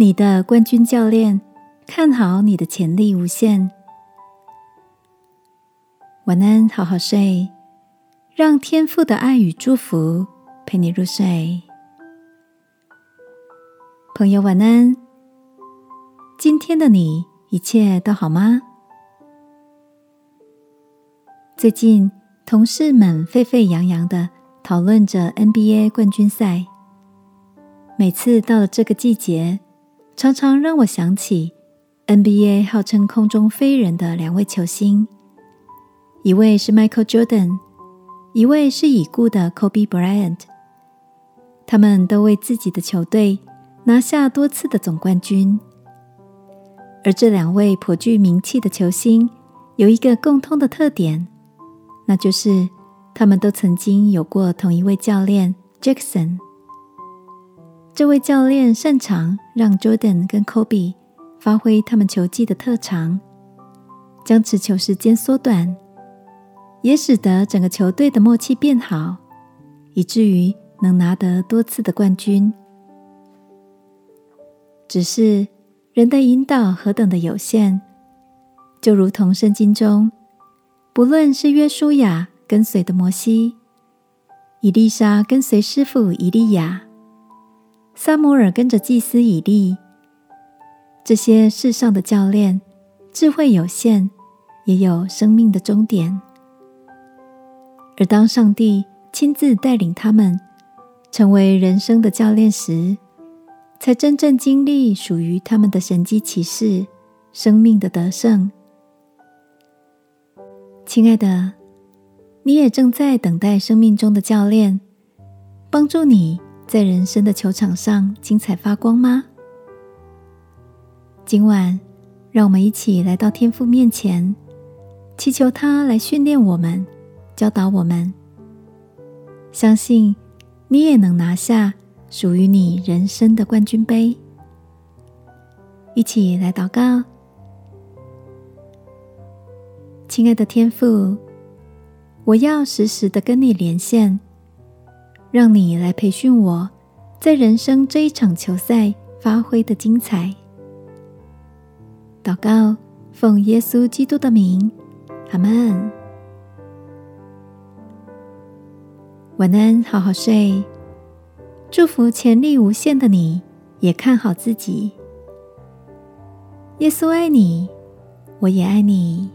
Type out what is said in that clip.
你的冠军教练看好你的潜力无限。晚安，好好睡，让天赋的爱与祝福陪你入睡。朋友，晚安。今天的你一切都好吗？最近同事们沸沸扬扬的讨论着 NBA 冠军赛。每次到了这个季节，常常让我想起 NBA 号称空中飞人的两位球星，一位是 Michael Jordan，一位是已故的 Kobe Bryant。他们都为自己的球队拿下多次的总冠军。而这两位颇具名气的球星有一个共通的特点。那就是他们都曾经有过同一位教练 Jackson。这位教练擅长让 Jordan 跟 Kobe 发挥他们球技的特长，将持球时间缩短，也使得整个球队的默契变好，以至于能拿得多次的冠军。只是人的引导何等的有限，就如同圣经中。不论是约书亚跟随的摩西，以利沙跟随师傅以利亚，撒摩尔跟着祭司以利，这些世上的教练，智慧有限，也有生命的终点。而当上帝亲自带领他们成为人生的教练时，才真正经历属于他们的神迹奇事，生命的得胜。亲爱的，你也正在等待生命中的教练帮助你在人生的球场上精彩发光吗？今晚，让我们一起来到天父面前，祈求他来训练我们、教导我们。相信你也能拿下属于你人生的冠军杯。一起来祷告。亲爱的天父，我要时时的跟你连线，让你来培训我，在人生这一场球赛发挥的精彩。祷告，奉耶稣基督的名，阿门。晚安，好好睡。祝福潜力无限的你，也看好自己。耶稣爱你，我也爱你。